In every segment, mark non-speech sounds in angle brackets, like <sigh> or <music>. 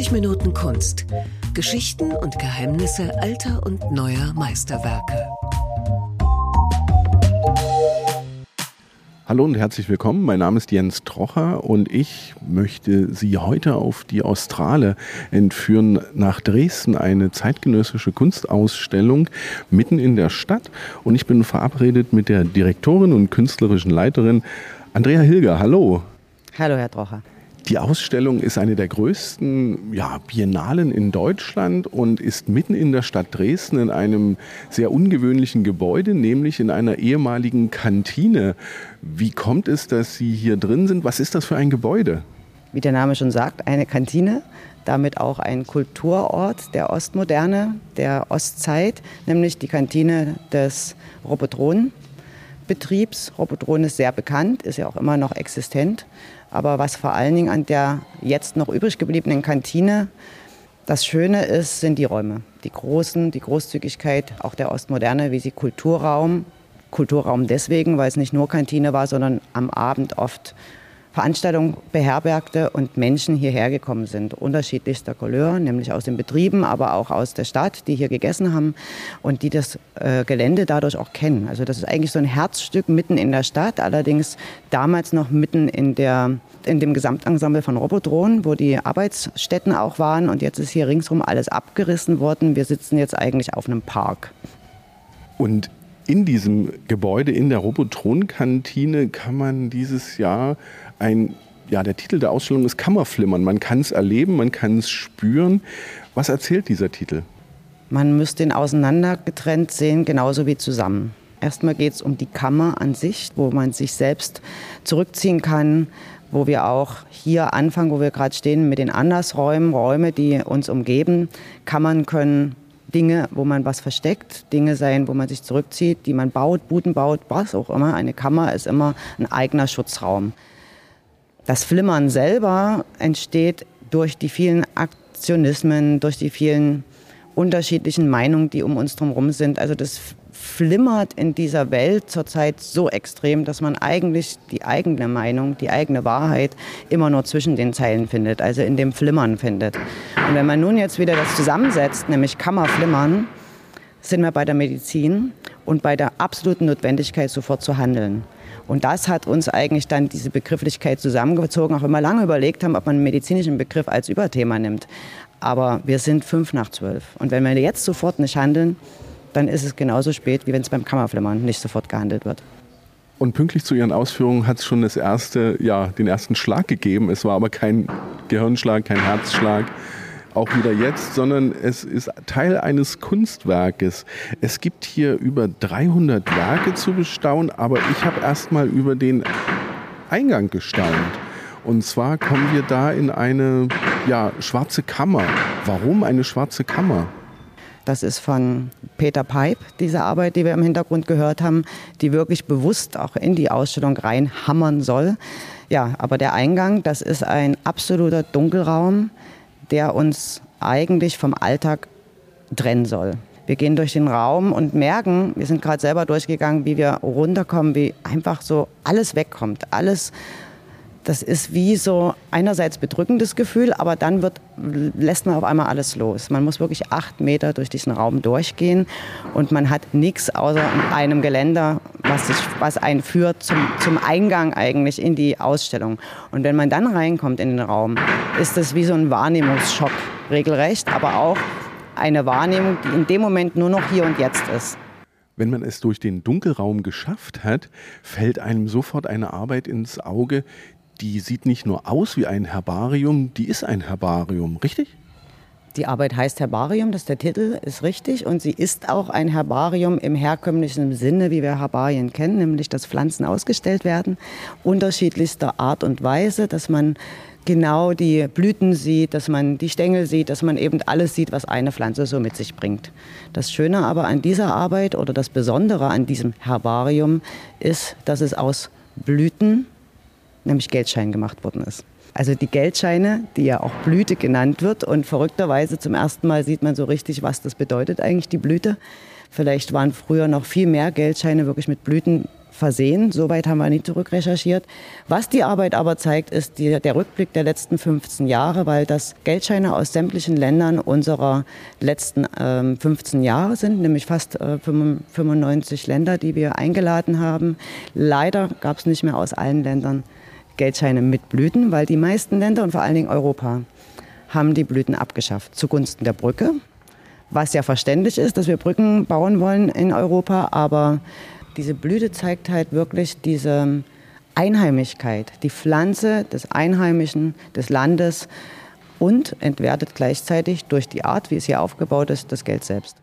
90 Minuten Kunst. Geschichten und Geheimnisse alter und neuer Meisterwerke. Hallo und herzlich willkommen. Mein Name ist Jens Trocher und ich möchte Sie heute auf die Australe entführen nach Dresden, eine zeitgenössische Kunstausstellung mitten in der Stadt. Und ich bin verabredet mit der Direktorin und künstlerischen Leiterin Andrea Hilger. Hallo. Hallo, Herr Trocher. Die Ausstellung ist eine der größten ja, Biennalen in Deutschland und ist mitten in der Stadt Dresden in einem sehr ungewöhnlichen Gebäude, nämlich in einer ehemaligen Kantine. Wie kommt es, dass Sie hier drin sind? Was ist das für ein Gebäude? Wie der Name schon sagt, eine Kantine, damit auch ein Kulturort der Ostmoderne, der Ostzeit, nämlich die Kantine des Robotronenbetriebs. Robotron ist sehr bekannt, ist ja auch immer noch existent. Aber was vor allen Dingen an der jetzt noch übrig gebliebenen Kantine das Schöne ist, sind die Räume. Die großen, die Großzügigkeit auch der Ostmoderne, wie sie Kulturraum, Kulturraum deswegen, weil es nicht nur Kantine war, sondern am Abend oft Veranstaltungen beherbergte und Menschen hierher gekommen sind, unterschiedlichster Couleur, nämlich aus den Betrieben, aber auch aus der Stadt, die hier gegessen haben und die das äh, Gelände dadurch auch kennen. Also das ist eigentlich so ein Herzstück mitten in der Stadt, allerdings damals noch mitten in der in dem Gesamtensemble von Robodrohnen, wo die Arbeitsstätten auch waren. Und jetzt ist hier ringsherum alles abgerissen worden. Wir sitzen jetzt eigentlich auf einem Park. Und in diesem Gebäude, in der Robotron-Kantine, kann man dieses Jahr ein, ja, der Titel der Ausstellung ist Kammerflimmern. Man kann es erleben, man kann es spüren. Was erzählt dieser Titel? Man müsste ihn auseinandergetrennt sehen, genauso wie zusammen. Erstmal geht es um die Kammer an sich, wo man sich selbst zurückziehen kann, wo wir auch hier anfangen, wo wir gerade stehen, mit den Andersräumen, Räume, die uns umgeben. Kammern können Dinge, wo man was versteckt, Dinge sein, wo man sich zurückzieht, die man baut, Buden baut, was auch immer. Eine Kammer ist immer ein eigener Schutzraum. Das Flimmern selber entsteht durch die vielen Aktionismen, durch die vielen unterschiedlichen Meinungen, die um uns herum sind. Also das flimmert in dieser Welt zurzeit so extrem, dass man eigentlich die eigene Meinung, die eigene Wahrheit immer nur zwischen den Zeilen findet, also in dem Flimmern findet. Und wenn man nun jetzt wieder das zusammensetzt, nämlich Kammerflimmern, sind wir bei der Medizin und bei der absoluten Notwendigkeit, sofort zu handeln. Und das hat uns eigentlich dann diese Begrifflichkeit zusammengezogen, auch wenn wir lange überlegt haben, ob man einen medizinischen Begriff als Überthema nimmt. Aber wir sind fünf nach zwölf. Und wenn wir jetzt sofort nicht handeln, dann ist es genauso spät, wie wenn es beim Kammerflimmern nicht sofort gehandelt wird. Und pünktlich zu Ihren Ausführungen hat es schon das erste, ja, den ersten Schlag gegeben. Es war aber kein Gehirnschlag, kein Herzschlag, auch wieder jetzt, sondern es ist Teil eines Kunstwerkes. Es gibt hier über 300 Werke zu bestaunen, aber ich habe erst mal über den Eingang gestaunt. Und zwar kommen wir da in eine ja, schwarze Kammer. Warum eine schwarze Kammer? Das ist von Peter Peip, diese Arbeit, die wir im Hintergrund gehört haben, die wirklich bewusst auch in die Ausstellung reinhammern soll. Ja, aber der Eingang, das ist ein absoluter Dunkelraum, der uns eigentlich vom Alltag trennen soll. Wir gehen durch den Raum und merken, wir sind gerade selber durchgegangen, wie wir runterkommen, wie einfach so alles wegkommt, alles das ist wie so einerseits bedrückendes Gefühl, aber dann wird, lässt man auf einmal alles los. Man muss wirklich acht Meter durch diesen Raum durchgehen und man hat nichts außer einem Geländer, was, sich, was einen führt zum, zum Eingang eigentlich in die Ausstellung. Und wenn man dann reinkommt in den Raum, ist das wie so ein Wahrnehmungsschock regelrecht, aber auch eine Wahrnehmung, die in dem Moment nur noch hier und jetzt ist. Wenn man es durch den Dunkelraum geschafft hat, fällt einem sofort eine Arbeit ins Auge, die sieht nicht nur aus wie ein Herbarium, die ist ein Herbarium, richtig? Die Arbeit heißt Herbarium, das ist der Titel, ist richtig. Und sie ist auch ein Herbarium im herkömmlichen Sinne, wie wir Herbarien kennen, nämlich dass Pflanzen ausgestellt werden, unterschiedlichster Art und Weise, dass man genau die Blüten sieht, dass man die Stängel sieht, dass man eben alles sieht, was eine Pflanze so mit sich bringt. Das Schöne aber an dieser Arbeit oder das Besondere an diesem Herbarium ist, dass es aus Blüten nämlich Geldschein gemacht worden ist. Also die Geldscheine, die ja auch Blüte genannt wird. Und verrückterweise zum ersten Mal sieht man so richtig, was das bedeutet eigentlich, die Blüte. Vielleicht waren früher noch viel mehr Geldscheine wirklich mit Blüten versehen. Soweit haben wir nicht zurückrecherchiert. Was die Arbeit aber zeigt, ist die, der Rückblick der letzten 15 Jahre, weil das Geldscheine aus sämtlichen Ländern unserer letzten äh, 15 Jahre sind, nämlich fast äh, 95 Länder, die wir eingeladen haben. Leider gab es nicht mehr aus allen Ländern Geldscheine mit Blüten, weil die meisten Länder und vor allen Dingen Europa haben die Blüten abgeschafft zugunsten der Brücke, was ja verständlich ist, dass wir Brücken bauen wollen in Europa, aber diese Blüte zeigt halt wirklich diese Einheimigkeit, die Pflanze des Einheimischen, des Landes und entwertet gleichzeitig durch die Art, wie es hier aufgebaut ist, das Geld selbst.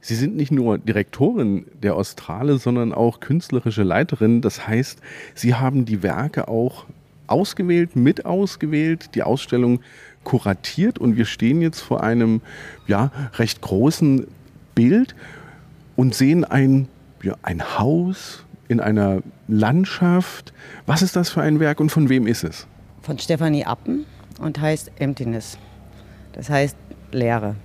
Sie sind nicht nur Direktorin der Australe, sondern auch künstlerische Leiterin. Das heißt, Sie haben die Werke auch ausgewählt, mit ausgewählt, die Ausstellung kuratiert und wir stehen jetzt vor einem ja, recht großen Bild und sehen ein, ja, ein Haus in einer Landschaft. Was ist das für ein Werk und von wem ist es? Von Stefanie Appen und heißt Emptiness. Das heißt Leere.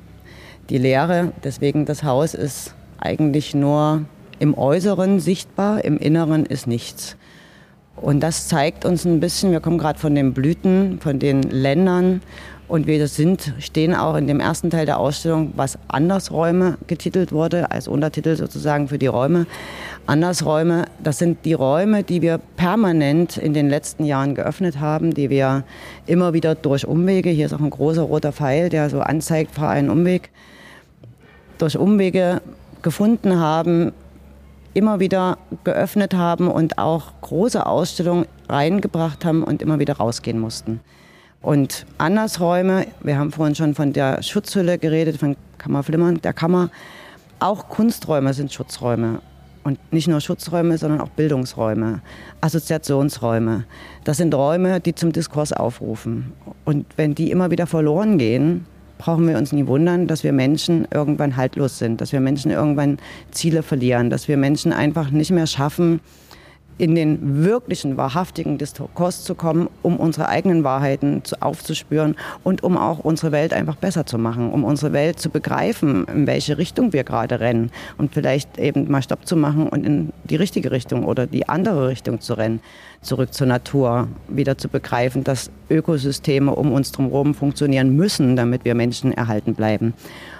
Die Leere, deswegen das Haus ist eigentlich nur im Äußeren sichtbar, im Inneren ist nichts. Und das zeigt uns ein bisschen, wir kommen gerade von den Blüten, von den Ländern und wir sind, stehen auch in dem ersten Teil der Ausstellung, was Andersräume getitelt wurde, als Untertitel sozusagen für die Räume. Andersräume, das sind die Räume, die wir permanent in den letzten Jahren geöffnet haben, die wir immer wieder durch Umwege, hier ist auch ein großer roter Pfeil, der so anzeigt, fahr einen Umweg, durch Umwege gefunden haben, immer wieder geöffnet haben und auch große Ausstellungen reingebracht haben und immer wieder rausgehen mussten. Und Andersräume, wir haben vorhin schon von der Schutzhülle geredet, von Kammerflimmern, der Kammer. Auch Kunsträume sind Schutzräume. Und nicht nur Schutzräume, sondern auch Bildungsräume, Assoziationsräume. Das sind Räume, die zum Diskurs aufrufen. Und wenn die immer wieder verloren gehen, brauchen wir uns nie wundern, dass wir Menschen irgendwann haltlos sind, dass wir Menschen irgendwann Ziele verlieren, dass wir Menschen einfach nicht mehr schaffen, in den wirklichen, wahrhaftigen Diskurs zu kommen, um unsere eigenen Wahrheiten aufzuspüren und um auch unsere Welt einfach besser zu machen, um unsere Welt zu begreifen, in welche Richtung wir gerade rennen und vielleicht eben mal Stopp zu machen und in die richtige Richtung oder die andere Richtung zu rennen, zurück zur Natur, wieder zu begreifen, dass Ökosysteme um uns drumherum funktionieren müssen, damit wir Menschen erhalten bleiben.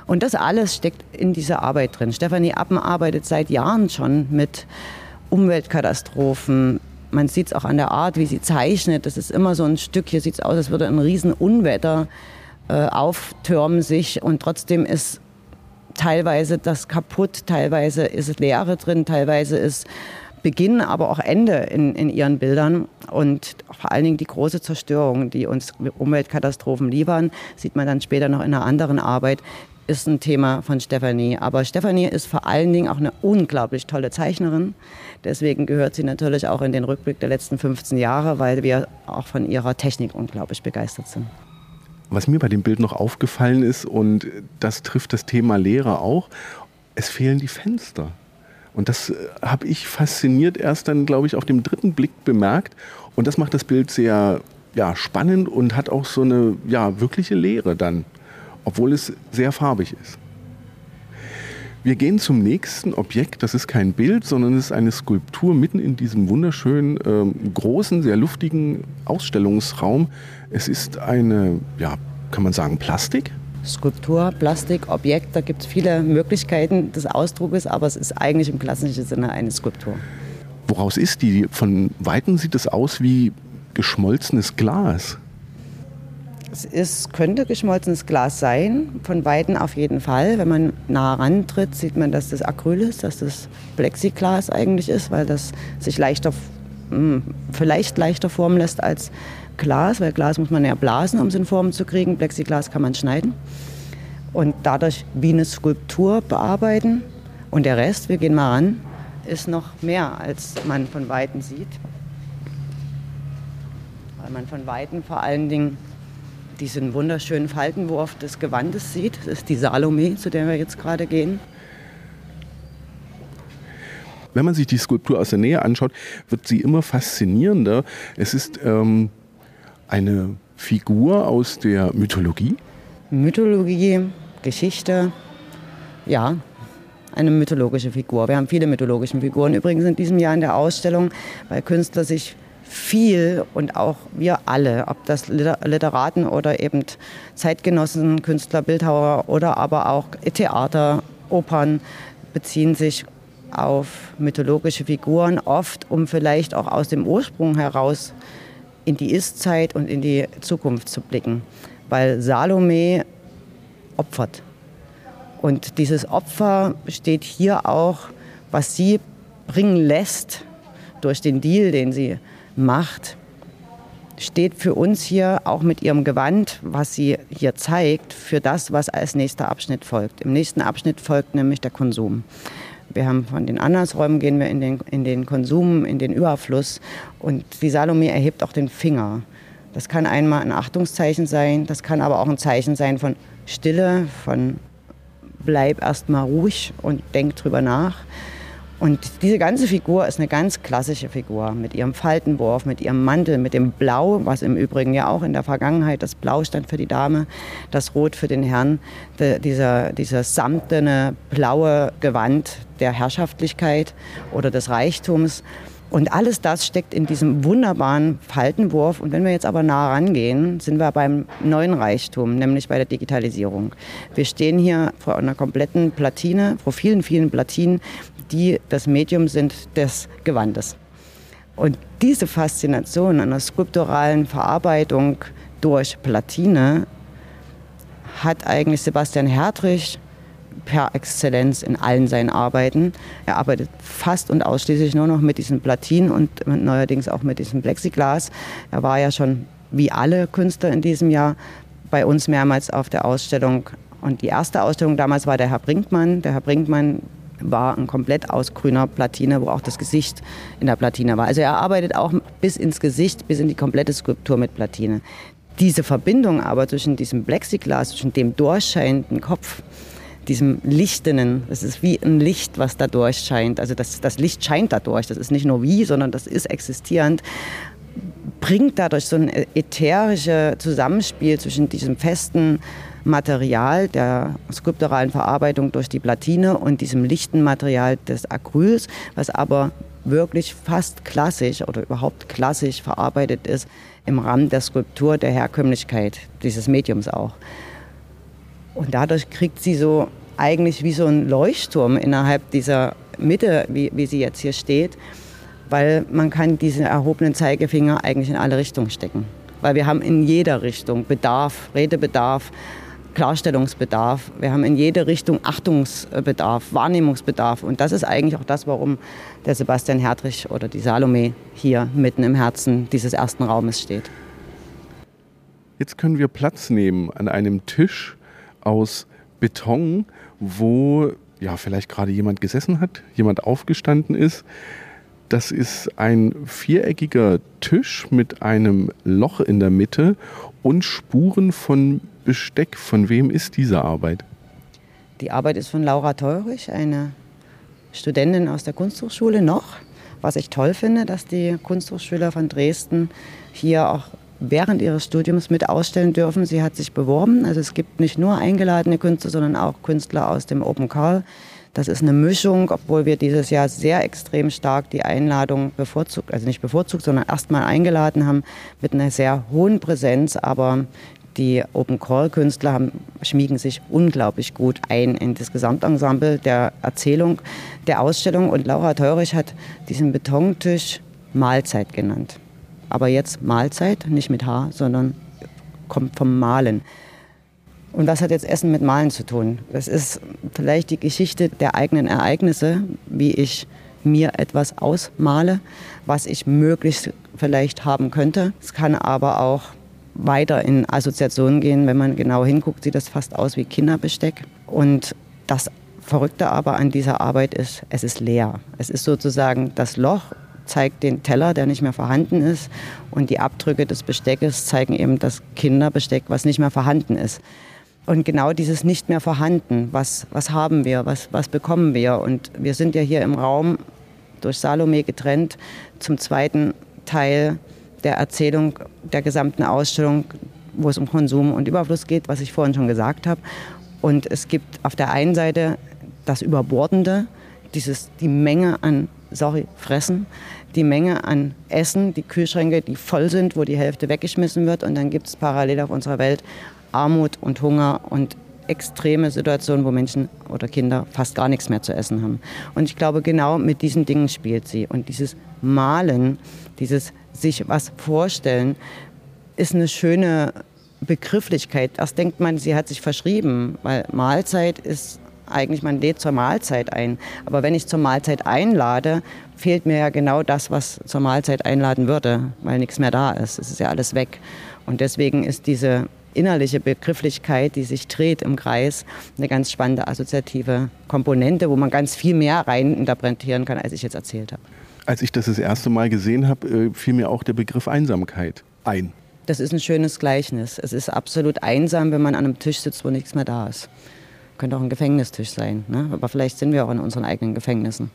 Und das alles steckt in dieser Arbeit drin. Stefanie Appen arbeitet seit Jahren schon mit Umweltkatastrophen. Man sieht es auch an der Art, wie sie zeichnet. Das ist immer so ein Stück. Hier sieht es aus, als würde ein Riesenunwetter äh, auftürmen sich und trotzdem ist teilweise das kaputt, teilweise ist Leere drin, teilweise ist Beginn, aber auch Ende in, in ihren Bildern und vor allen Dingen die große Zerstörung, die uns Umweltkatastrophen liefern, sieht man dann später noch in einer anderen Arbeit, ist ein Thema von Stefanie. Aber Stefanie ist vor allen Dingen auch eine unglaublich tolle Zeichnerin. Deswegen gehört sie natürlich auch in den Rückblick der letzten 15 Jahre, weil wir auch von ihrer Technik unglaublich begeistert sind. Was mir bei dem Bild noch aufgefallen ist, und das trifft das Thema Lehre auch, es fehlen die Fenster. Und das äh, habe ich fasziniert erst dann, glaube ich, auf dem dritten Blick bemerkt. Und das macht das Bild sehr ja, spannend und hat auch so eine ja, wirkliche Leere dann obwohl es sehr farbig ist. Wir gehen zum nächsten Objekt. Das ist kein Bild, sondern es ist eine Skulptur mitten in diesem wunderschönen, äh, großen, sehr luftigen Ausstellungsraum. Es ist eine, ja, kann man sagen, Plastik? Skulptur, Plastik, Objekt, da gibt es viele Möglichkeiten des Ausdrucks, aber es ist eigentlich im klassischen Sinne eine Skulptur. Woraus ist die? Von Weitem sieht es aus wie geschmolzenes Glas. Es ist, könnte geschmolzenes Glas sein, von Weitem auf jeden Fall. Wenn man nah rantritt, sieht man, dass das Acryl ist, dass das Plexiglas eigentlich ist, weil das sich leichter, hm, vielleicht leichter formen lässt als Glas, weil Glas muss man ja blasen, um es in Form zu kriegen. Plexiglas kann man schneiden und dadurch wie eine Skulptur bearbeiten. Und der Rest, wir gehen mal ran, ist noch mehr, als man von Weitem sieht. Weil man von Weitem vor allen Dingen diesen wunderschönen Faltenwurf des Gewandes sieht. Das ist die Salome, zu der wir jetzt gerade gehen. Wenn man sich die Skulptur aus der Nähe anschaut, wird sie immer faszinierender. Es ist ähm, eine Figur aus der Mythologie. Mythologie, Geschichte, ja. eine mythologische Figur. Wir haben viele mythologische Figuren. Übrigens in diesem Jahr in der Ausstellung, weil Künstler sich viel und auch wir alle, ob das Literaten oder eben Zeitgenossen, Künstler, Bildhauer oder aber auch Theater, Opern, beziehen sich auf mythologische Figuren, oft um vielleicht auch aus dem Ursprung heraus in die Ist-Zeit und in die Zukunft zu blicken. Weil Salome opfert. Und dieses Opfer steht hier auch, was sie bringen lässt durch den Deal, den sie macht, steht für uns hier auch mit ihrem Gewand, was sie hier zeigt, für das, was als nächster Abschnitt folgt. Im nächsten Abschnitt folgt nämlich der Konsum. Wir haben von den Andersräumen gehen wir in den, in den Konsum, in den Überfluss. Und die Salome erhebt auch den Finger. Das kann einmal ein Achtungszeichen sein, das kann aber auch ein Zeichen sein von Stille, von bleib erstmal ruhig und denk drüber nach. Und diese ganze Figur ist eine ganz klassische Figur mit ihrem Faltenwurf, mit ihrem Mantel, mit dem Blau, was im Übrigen ja auch in der Vergangenheit das Blau stand für die Dame, das Rot für den Herrn, de, dieser, dieses samtene blaue Gewand der Herrschaftlichkeit oder des Reichtums. Und alles das steckt in diesem wunderbaren Faltenwurf. Und wenn wir jetzt aber nah rangehen, sind wir beim neuen Reichtum, nämlich bei der Digitalisierung. Wir stehen hier vor einer kompletten Platine, vor vielen, vielen Platinen, die das Medium sind des Gewandes. Und diese Faszination einer skulpturalen Verarbeitung durch Platine hat eigentlich Sebastian Hertrich per Exzellenz in allen seinen Arbeiten. Er arbeitet fast und ausschließlich nur noch mit diesen Platinen und neuerdings auch mit diesem Plexiglas. Er war ja schon wie alle Künstler in diesem Jahr bei uns mehrmals auf der Ausstellung. Und die erste Ausstellung damals war der Herr Brinkmann. Der Herr Brinkmann war ein komplett aus grüner Platine, wo auch das Gesicht in der Platine war. Also er arbeitet auch bis ins Gesicht, bis in die komplette Skulptur mit Platine. Diese Verbindung aber zwischen diesem Plexiglas, zwischen dem durchscheinenden Kopf, diesem Lichtenen, das ist wie ein Licht, was da durchscheint. Also das, das Licht scheint dadurch, das ist nicht nur wie, sondern das ist existierend bringt dadurch so ein ätherisches Zusammenspiel zwischen diesem festen Material der skulpturalen Verarbeitung durch die Platine und diesem lichten Material des Acryls, was aber wirklich fast klassisch oder überhaupt klassisch verarbeitet ist im Rahmen der Skulptur der Herkömmlichkeit dieses Mediums auch. Und dadurch kriegt sie so eigentlich wie so ein Leuchtturm innerhalb dieser Mitte, wie, wie sie jetzt hier steht, weil man kann diesen erhobenen Zeigefinger eigentlich in alle Richtungen stecken. Weil wir haben in jeder Richtung Bedarf, Redebedarf, Klarstellungsbedarf. Wir haben in jede Richtung Achtungsbedarf, Wahrnehmungsbedarf. Und das ist eigentlich auch das, warum der Sebastian Hertrich oder die Salome hier mitten im Herzen dieses ersten Raumes steht. Jetzt können wir Platz nehmen an einem Tisch aus Beton, wo ja vielleicht gerade jemand gesessen hat, jemand aufgestanden ist. Das ist ein viereckiger Tisch mit einem Loch in der Mitte und Spuren von Besteck. Von wem ist diese Arbeit? Die Arbeit ist von Laura Teurich, eine Studentin aus der Kunsthochschule noch. Was ich toll finde, dass die Kunsthochschüler von Dresden hier auch während ihres Studiums mit ausstellen dürfen. Sie hat sich beworben. Also es gibt nicht nur eingeladene Künstler, sondern auch Künstler aus dem Open Call. Das ist eine Mischung, obwohl wir dieses Jahr sehr extrem stark die Einladung bevorzugt, also nicht bevorzugt, sondern erstmal eingeladen haben mit einer sehr hohen Präsenz. Aber die Open Call Künstler haben, schmiegen sich unglaublich gut ein in das Gesamtensemble der Erzählung der Ausstellung. Und Laura Teurich hat diesen Betontisch Mahlzeit genannt. Aber jetzt Mahlzeit, nicht mit H, sondern kommt vom Malen. Und was hat jetzt Essen mit Malen zu tun? Das ist vielleicht die Geschichte der eigenen Ereignisse, wie ich mir etwas ausmale, was ich möglichst vielleicht haben könnte. Es kann aber auch weiter in Assoziationen gehen. Wenn man genau hinguckt, sieht das fast aus wie Kinderbesteck. Und das Verrückte aber an dieser Arbeit ist, es ist leer. Es ist sozusagen das Loch zeigt den Teller, der nicht mehr vorhanden ist. Und die Abdrücke des Besteckes zeigen eben das Kinderbesteck, was nicht mehr vorhanden ist. Und genau dieses nicht mehr vorhanden, was, was haben wir, was, was bekommen wir? Und wir sind ja hier im Raum durch Salome getrennt zum zweiten Teil der Erzählung der gesamten Ausstellung, wo es um Konsum und Überfluss geht, was ich vorhin schon gesagt habe. Und es gibt auf der einen Seite das Überbordende, dieses, die Menge an, sorry, Fressen, die Menge an Essen, die Kühlschränke, die voll sind, wo die Hälfte weggeschmissen wird. Und dann gibt es parallel auf unserer Welt Armut und Hunger und extreme Situationen, wo Menschen oder Kinder fast gar nichts mehr zu essen haben. Und ich glaube, genau mit diesen Dingen spielt sie. Und dieses Malen, dieses sich was vorstellen, ist eine schöne Begrifflichkeit. Erst denkt man, sie hat sich verschrieben, weil Mahlzeit ist eigentlich, man lädt zur Mahlzeit ein. Aber wenn ich zur Mahlzeit einlade, fehlt mir ja genau das, was zur Mahlzeit einladen würde, weil nichts mehr da ist. Es ist ja alles weg. Und deswegen ist diese innerliche Begrifflichkeit, die sich dreht im Kreis, eine ganz spannende assoziative Komponente, wo man ganz viel mehr rein interpretieren kann, als ich jetzt erzählt habe. Als ich das das erste Mal gesehen habe, äh, fiel mir auch der Begriff Einsamkeit ein. Das ist ein schönes Gleichnis. Es ist absolut einsam, wenn man an einem Tisch sitzt, wo nichts mehr da ist. Könnte auch ein Gefängnistisch sein, ne? aber vielleicht sind wir auch in unseren eigenen Gefängnissen.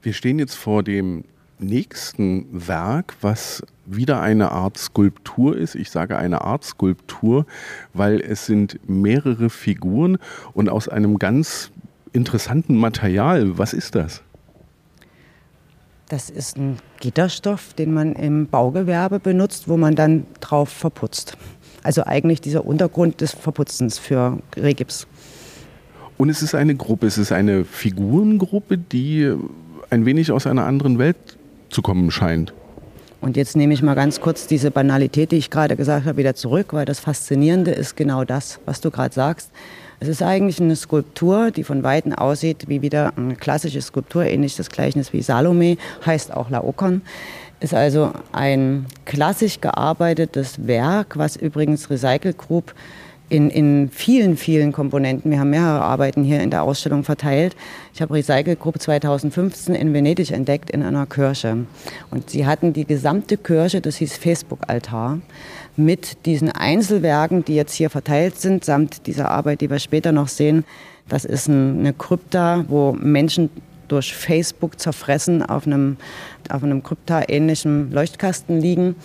Wir stehen jetzt vor dem nächsten Werk, was wieder eine Art Skulptur ist. Ich sage eine Art Skulptur, weil es sind mehrere Figuren und aus einem ganz interessanten Material. Was ist das? Das ist ein Gitterstoff, den man im Baugewerbe benutzt, wo man dann drauf verputzt. Also eigentlich dieser Untergrund des Verputzens für Regips. Und es ist eine Gruppe, es ist eine Figurengruppe, die ein wenig aus einer anderen Welt zu kommen scheint. Und jetzt nehme ich mal ganz kurz diese Banalität, die ich gerade gesagt habe, wieder zurück, weil das Faszinierende ist genau das, was du gerade sagst. Es ist eigentlich eine Skulptur, die von Weitem aussieht wie wieder eine klassische Skulptur, ähnlich das Gleichnis wie Salome, heißt auch Laokoon. Ist also ein klassisch gearbeitetes Werk, was übrigens Recycle Group in, in vielen, vielen Komponenten. Wir haben mehrere Arbeiten hier in der Ausstellung verteilt. Ich habe Recycle Group 2015 in Venedig entdeckt in einer Kirche. Und sie hatten die gesamte Kirche, das hieß Facebook-Altar, mit diesen Einzelwerken, die jetzt hier verteilt sind, samt dieser Arbeit, die wir später noch sehen. Das ist eine Krypta, wo Menschen durch Facebook zerfressen auf einem, auf einem Krypta-ähnlichen Leuchtkasten liegen.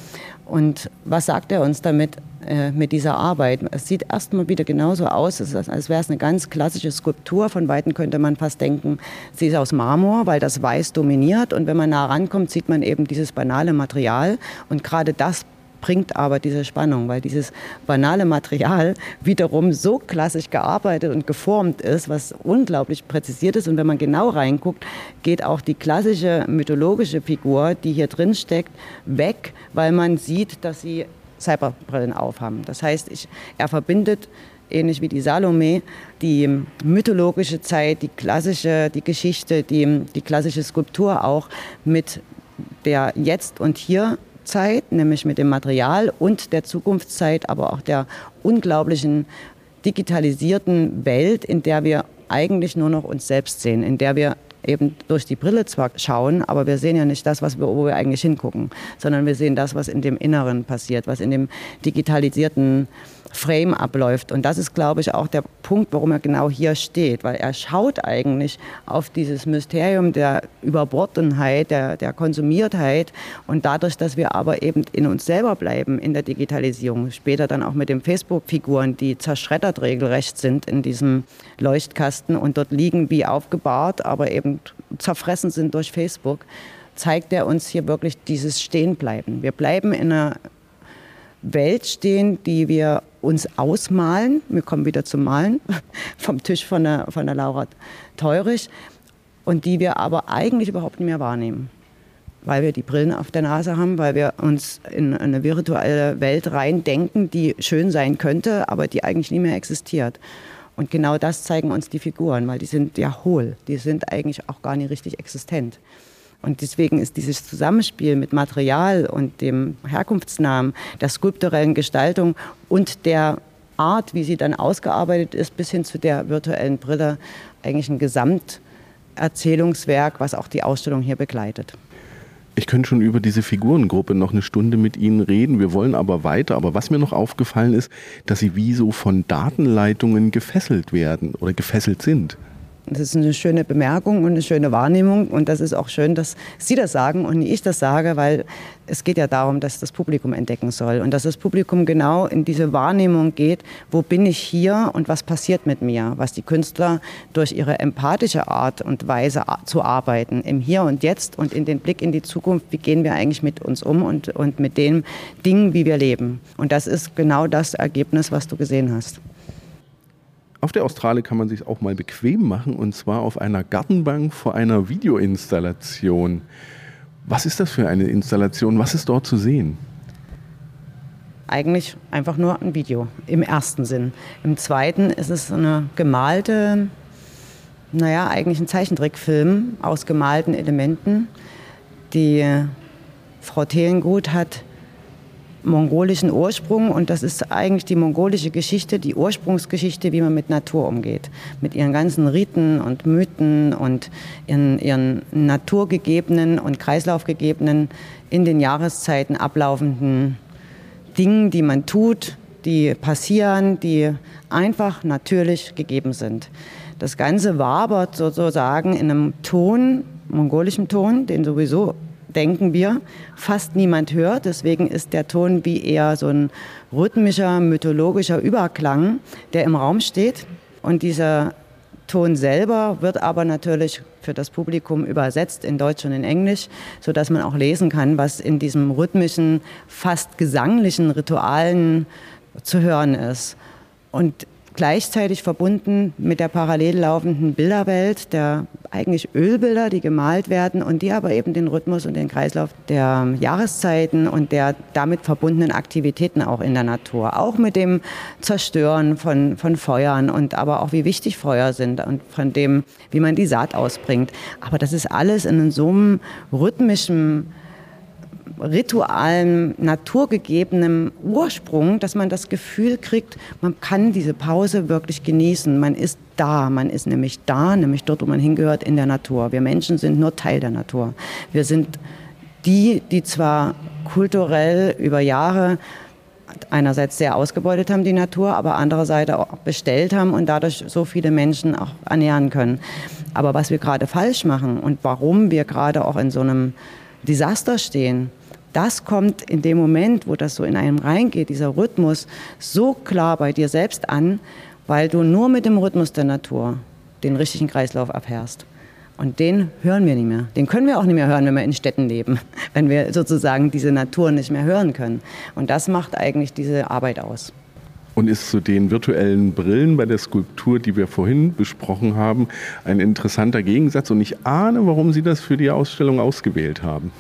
Und was sagt er uns damit? Äh, mit dieser Arbeit. Es sieht erstmal wieder genauso aus, als wäre es eine ganz klassische Skulptur. Von Weitem könnte man fast denken, sie ist aus Marmor, weil das Weiß dominiert. Und wenn man nah rankommt, sieht man eben dieses banale Material. Und gerade das bringt aber diese Spannung, weil dieses banale Material wiederum so klassisch gearbeitet und geformt ist, was unglaublich präzisiert ist. Und wenn man genau reinguckt, geht auch die klassische mythologische Figur, die hier drin steckt, weg, weil man sieht, dass sie Cyberbrillen aufhaben. Das heißt, ich, er verbindet ähnlich wie die Salome, die mythologische Zeit, die klassische, die Geschichte, die, die klassische Skulptur auch mit der Jetzt- und Hier-Zeit, nämlich mit dem Material und der Zukunftszeit, aber auch der unglaublichen digitalisierten Welt, in der wir eigentlich nur noch uns selbst sehen, in der wir eben durch die Brille zwar schauen, aber wir sehen ja nicht das, was wir, wo wir eigentlich hingucken, sondern wir sehen das, was in dem Inneren passiert, was in dem digitalisierten Frame abläuft. Und das ist, glaube ich, auch der Punkt, warum er genau hier steht, weil er schaut eigentlich auf dieses Mysterium der Überbordenheit, der, der Konsumiertheit und dadurch, dass wir aber eben in uns selber bleiben in der Digitalisierung, später dann auch mit den Facebook-Figuren, die zerschreddert regelrecht sind in diesem Leuchtkasten und dort liegen wie aufgebahrt, aber eben zerfressen sind durch Facebook, zeigt er uns hier wirklich dieses Stehenbleiben. Wir bleiben in einer Welt stehen, die wir uns ausmalen. Wir kommen wieder zum Malen <laughs> vom Tisch von der, von der Laura Teurich und die wir aber eigentlich überhaupt nicht mehr wahrnehmen. Weil wir die Brillen auf der Nase haben, weil wir uns in eine virtuelle Welt reindenken, die schön sein könnte, aber die eigentlich nie mehr existiert. Und genau das zeigen uns die Figuren, weil die sind ja hohl, die sind eigentlich auch gar nicht richtig existent. Und deswegen ist dieses Zusammenspiel mit Material und dem Herkunftsnamen, der skulpturellen Gestaltung und der Art, wie sie dann ausgearbeitet ist, bis hin zu der virtuellen Brille, eigentlich ein Gesamterzählungswerk, was auch die Ausstellung hier begleitet. Ich könnte schon über diese Figurengruppe noch eine Stunde mit Ihnen reden. Wir wollen aber weiter. Aber was mir noch aufgefallen ist, dass Sie wie so von Datenleitungen gefesselt werden oder gefesselt sind. Das ist eine schöne Bemerkung und eine schöne Wahrnehmung. Und das ist auch schön, dass Sie das sagen und ich das sage, weil es geht ja darum, dass das Publikum entdecken soll. Und dass das Publikum genau in diese Wahrnehmung geht, wo bin ich hier und was passiert mit mir. Was die Künstler durch ihre empathische Art und Weise zu arbeiten, im Hier und Jetzt und in den Blick in die Zukunft, wie gehen wir eigentlich mit uns um und, und mit den Dingen, wie wir leben. Und das ist genau das Ergebnis, was du gesehen hast. Auf der Australe kann man sich auch mal bequem machen und zwar auf einer Gartenbank vor einer Videoinstallation. Was ist das für eine Installation? Was ist dort zu sehen? Eigentlich einfach nur ein Video im ersten Sinn. Im zweiten ist es eine gemalte, naja, eigentlich ein Zeichentrickfilm aus gemalten Elementen. Die Frau Thelengut hat mongolischen Ursprung und das ist eigentlich die mongolische Geschichte, die Ursprungsgeschichte, wie man mit Natur umgeht. Mit ihren ganzen Riten und Mythen und ihren, ihren naturgegebenen und kreislaufgegebenen, in den Jahreszeiten ablaufenden Dingen, die man tut, die passieren, die einfach natürlich gegeben sind. Das Ganze wabert sozusagen in einem Ton, mongolischem Ton, den sowieso denken wir, fast niemand hört. Deswegen ist der Ton wie eher so ein rhythmischer, mythologischer Überklang, der im Raum steht. Und dieser Ton selber wird aber natürlich für das Publikum übersetzt in Deutsch und in Englisch, sodass man auch lesen kann, was in diesem rhythmischen, fast gesanglichen Ritualen zu hören ist. Und gleichzeitig verbunden mit der parallel laufenden Bilderwelt, der eigentlich Ölbilder, die gemalt werden und die aber eben den Rhythmus und den Kreislauf der Jahreszeiten und der damit verbundenen Aktivitäten auch in der Natur, auch mit dem Zerstören von, von Feuern und aber auch wie wichtig Feuer sind und von dem, wie man die Saat ausbringt. Aber das ist alles in so einem rhythmischen ritualen, naturgegebenem Ursprung, dass man das Gefühl kriegt, man kann diese Pause wirklich genießen. Man ist da, man ist nämlich da, nämlich dort, wo man hingehört, in der Natur. Wir Menschen sind nur Teil der Natur. Wir sind die, die zwar kulturell über Jahre einerseits sehr ausgebeutet haben, die Natur, aber andererseits auch bestellt haben und dadurch so viele Menschen auch ernähren können. Aber was wir gerade falsch machen und warum wir gerade auch in so einem Desaster stehen, das kommt in dem Moment, wo das so in einem reingeht, dieser Rhythmus, so klar bei dir selbst an, weil du nur mit dem Rhythmus der Natur den richtigen Kreislauf abhörst. Und den hören wir nicht mehr. Den können wir auch nicht mehr hören, wenn wir in Städten leben, <laughs> wenn wir sozusagen diese Natur nicht mehr hören können. Und das macht eigentlich diese Arbeit aus. Und ist zu den virtuellen Brillen bei der Skulptur, die wir vorhin besprochen haben, ein interessanter Gegensatz. Und ich ahne, warum Sie das für die Ausstellung ausgewählt haben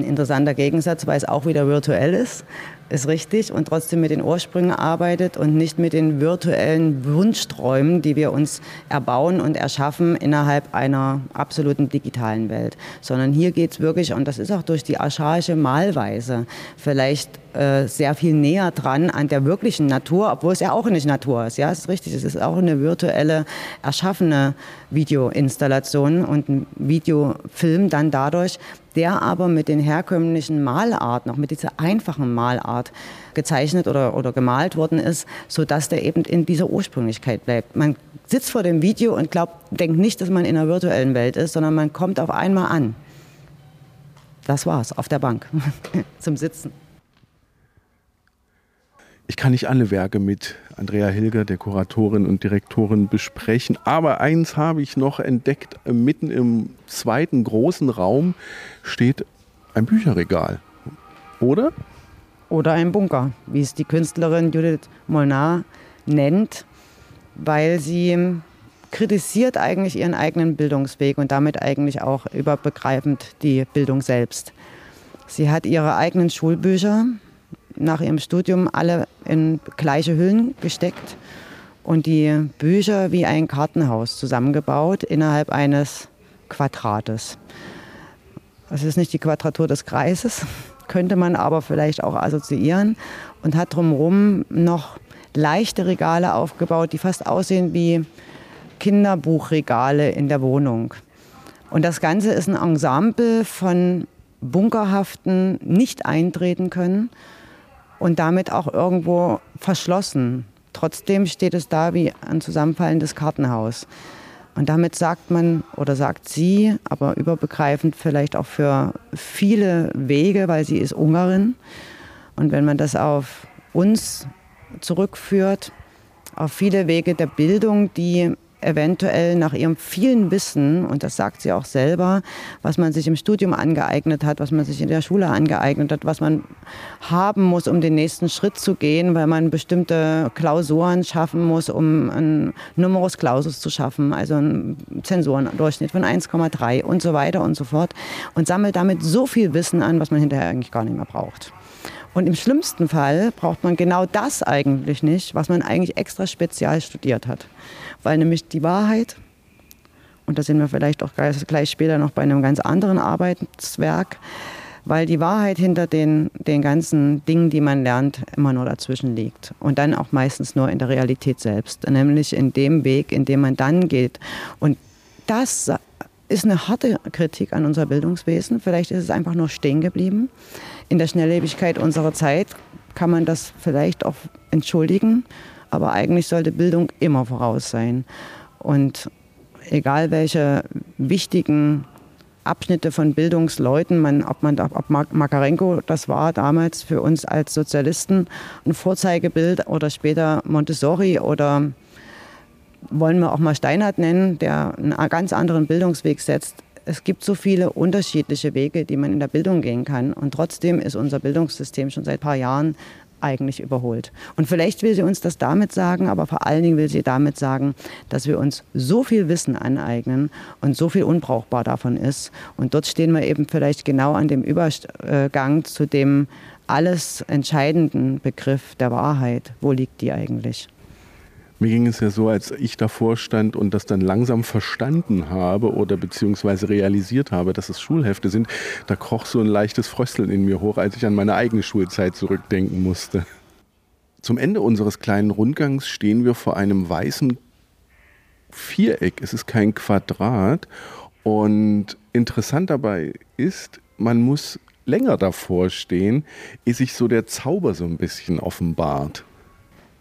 ein interessanter Gegensatz, weil es auch wieder virtuell ist, ist richtig, und trotzdem mit den Ursprüngen arbeitet und nicht mit den virtuellen Wunschträumen, die wir uns erbauen und erschaffen innerhalb einer absoluten digitalen Welt. Sondern hier geht es wirklich, und das ist auch durch die archaische Malweise vielleicht äh, sehr viel näher dran an der wirklichen Natur, obwohl es ja auch nicht Natur ist. Ja, es ist richtig, es ist auch eine virtuelle, erschaffene Videoinstallation und ein Videofilm dann dadurch, der aber mit den herkömmlichen Malarten, auch mit dieser einfachen Malart gezeichnet oder, oder gemalt worden ist, sodass der eben in dieser Ursprünglichkeit bleibt. Man sitzt vor dem Video und glaubt, denkt nicht, dass man in einer virtuellen Welt ist, sondern man kommt auf einmal an. Das war's, auf der Bank <laughs> zum Sitzen. Ich kann nicht alle Werke mit Andrea Hilger, der Kuratorin und Direktorin, besprechen, aber eins habe ich noch entdeckt. Mitten im zweiten großen Raum steht ein Bücherregal. Oder? Oder ein Bunker, wie es die Künstlerin Judith Molnar nennt, weil sie kritisiert eigentlich ihren eigenen Bildungsweg und damit eigentlich auch überbegreifend die Bildung selbst. Sie hat ihre eigenen Schulbücher nach ihrem Studium alle in gleiche Hüllen gesteckt und die Bücher wie ein Kartenhaus zusammengebaut innerhalb eines Quadrates. Es ist nicht die Quadratur des Kreises, <laughs> könnte man aber vielleicht auch assoziieren und hat drumherum noch leichte Regale aufgebaut, die fast aussehen wie Kinderbuchregale in der Wohnung. Und das Ganze ist ein Ensemble von bunkerhaften, nicht eintreten können und damit auch irgendwo verschlossen. Trotzdem steht es da wie ein zusammenfallendes Kartenhaus. Und damit sagt man oder sagt sie, aber überbegreifend vielleicht auch für viele Wege, weil sie ist Ungarin. Und wenn man das auf uns zurückführt, auf viele Wege der Bildung, die eventuell nach ihrem vielen Wissen, und das sagt sie auch selber, was man sich im Studium angeeignet hat, was man sich in der Schule angeeignet hat, was man haben muss, um den nächsten Schritt zu gehen, weil man bestimmte Klausuren schaffen muss, um einen Numerus Clausus zu schaffen, also einen Zensurendurchschnitt von 1,3 und so weiter und so fort und sammelt damit so viel Wissen an, was man hinterher eigentlich gar nicht mehr braucht. Und im schlimmsten Fall braucht man genau das eigentlich nicht, was man eigentlich extra spezial studiert hat weil nämlich die Wahrheit, und da sind wir vielleicht auch gleich später noch bei einem ganz anderen Arbeitswerk, weil die Wahrheit hinter den, den ganzen Dingen, die man lernt, immer nur dazwischen liegt. Und dann auch meistens nur in der Realität selbst, nämlich in dem Weg, in dem man dann geht. Und das ist eine harte Kritik an unser Bildungswesen. Vielleicht ist es einfach nur stehen geblieben. In der Schnelllebigkeit unserer Zeit kann man das vielleicht auch entschuldigen. Aber eigentlich sollte Bildung immer voraus sein. Und egal welche wichtigen Abschnitte von Bildungsleuten, man, ob, man, ob Makarenko das war damals für uns als Sozialisten ein Vorzeigebild oder später Montessori oder wollen wir auch mal Steinhardt nennen, der einen ganz anderen Bildungsweg setzt. Es gibt so viele unterschiedliche Wege, die man in der Bildung gehen kann. Und trotzdem ist unser Bildungssystem schon seit ein paar Jahren eigentlich überholt. Und vielleicht will sie uns das damit sagen, aber vor allen Dingen will sie damit sagen, dass wir uns so viel Wissen aneignen und so viel unbrauchbar davon ist. Und dort stehen wir eben vielleicht genau an dem Übergang zu dem alles entscheidenden Begriff der Wahrheit. Wo liegt die eigentlich? Mir ging es ja so, als ich davor stand und das dann langsam verstanden habe oder beziehungsweise realisiert habe, dass es Schulhefte sind, da kroch so ein leichtes Frösteln in mir hoch, als ich an meine eigene Schulzeit zurückdenken musste. Zum Ende unseres kleinen Rundgangs stehen wir vor einem weißen Viereck. Es ist kein Quadrat. Und interessant dabei ist, man muss länger davor stehen, ehe sich so der Zauber so ein bisschen offenbart.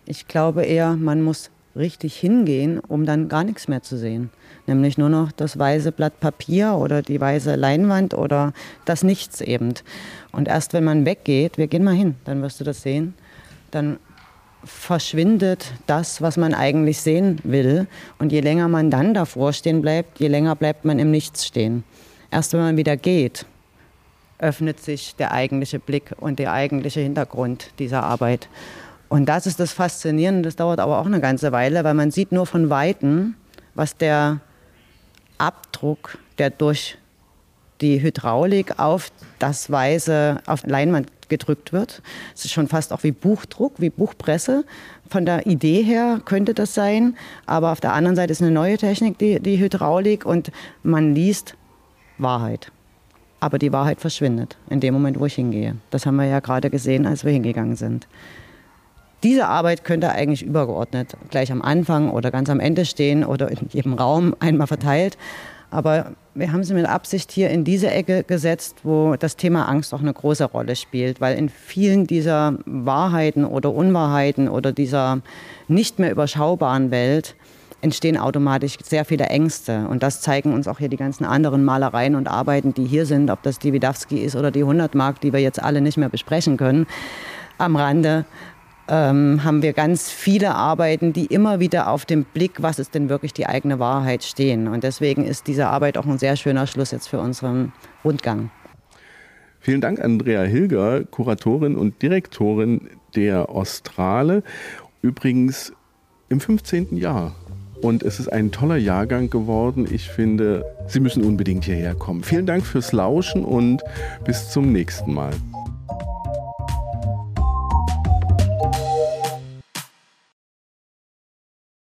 Ich glaube eher, man muss richtig hingehen, um dann gar nichts mehr zu sehen. Nämlich nur noch das weiße Blatt Papier oder die weiße Leinwand oder das Nichts eben. Und erst wenn man weggeht, wir gehen mal hin, dann wirst du das sehen, dann verschwindet das, was man eigentlich sehen will. Und je länger man dann davor stehen bleibt, je länger bleibt man im Nichts stehen. Erst wenn man wieder geht, öffnet sich der eigentliche Blick und der eigentliche Hintergrund dieser Arbeit. Und das ist das Faszinierende, das dauert aber auch eine ganze Weile, weil man sieht nur von Weitem, was der Abdruck, der durch die Hydraulik auf das weiße, auf Leinwand gedrückt wird. Es ist schon fast auch wie Buchdruck, wie Buchpresse. Von der Idee her könnte das sein, aber auf der anderen Seite ist eine neue Technik, die, die Hydraulik, und man liest Wahrheit. Aber die Wahrheit verschwindet in dem Moment, wo ich hingehe. Das haben wir ja gerade gesehen, als wir hingegangen sind. Diese Arbeit könnte eigentlich übergeordnet gleich am Anfang oder ganz am Ende stehen oder in jedem Raum einmal verteilt. Aber wir haben sie mit Absicht hier in diese Ecke gesetzt, wo das Thema Angst auch eine große Rolle spielt, weil in vielen dieser Wahrheiten oder Unwahrheiten oder dieser nicht mehr überschaubaren Welt entstehen automatisch sehr viele Ängste. Und das zeigen uns auch hier die ganzen anderen Malereien und Arbeiten, die hier sind, ob das die Widawski ist oder die 100 Mark, die wir jetzt alle nicht mehr besprechen können am Rande ähm, haben wir ganz viele Arbeiten, die immer wieder auf dem Blick, was ist denn wirklich die eigene Wahrheit stehen. Und deswegen ist diese Arbeit auch ein sehr schöner Schluss jetzt für unseren Rundgang. Vielen Dank, Andrea Hilger, Kuratorin und Direktorin der Australe. Übrigens im 15. Jahr. Und es ist ein toller Jahrgang geworden. Ich finde, Sie müssen unbedingt hierher kommen. Vielen Dank fürs Lauschen und bis zum nächsten Mal.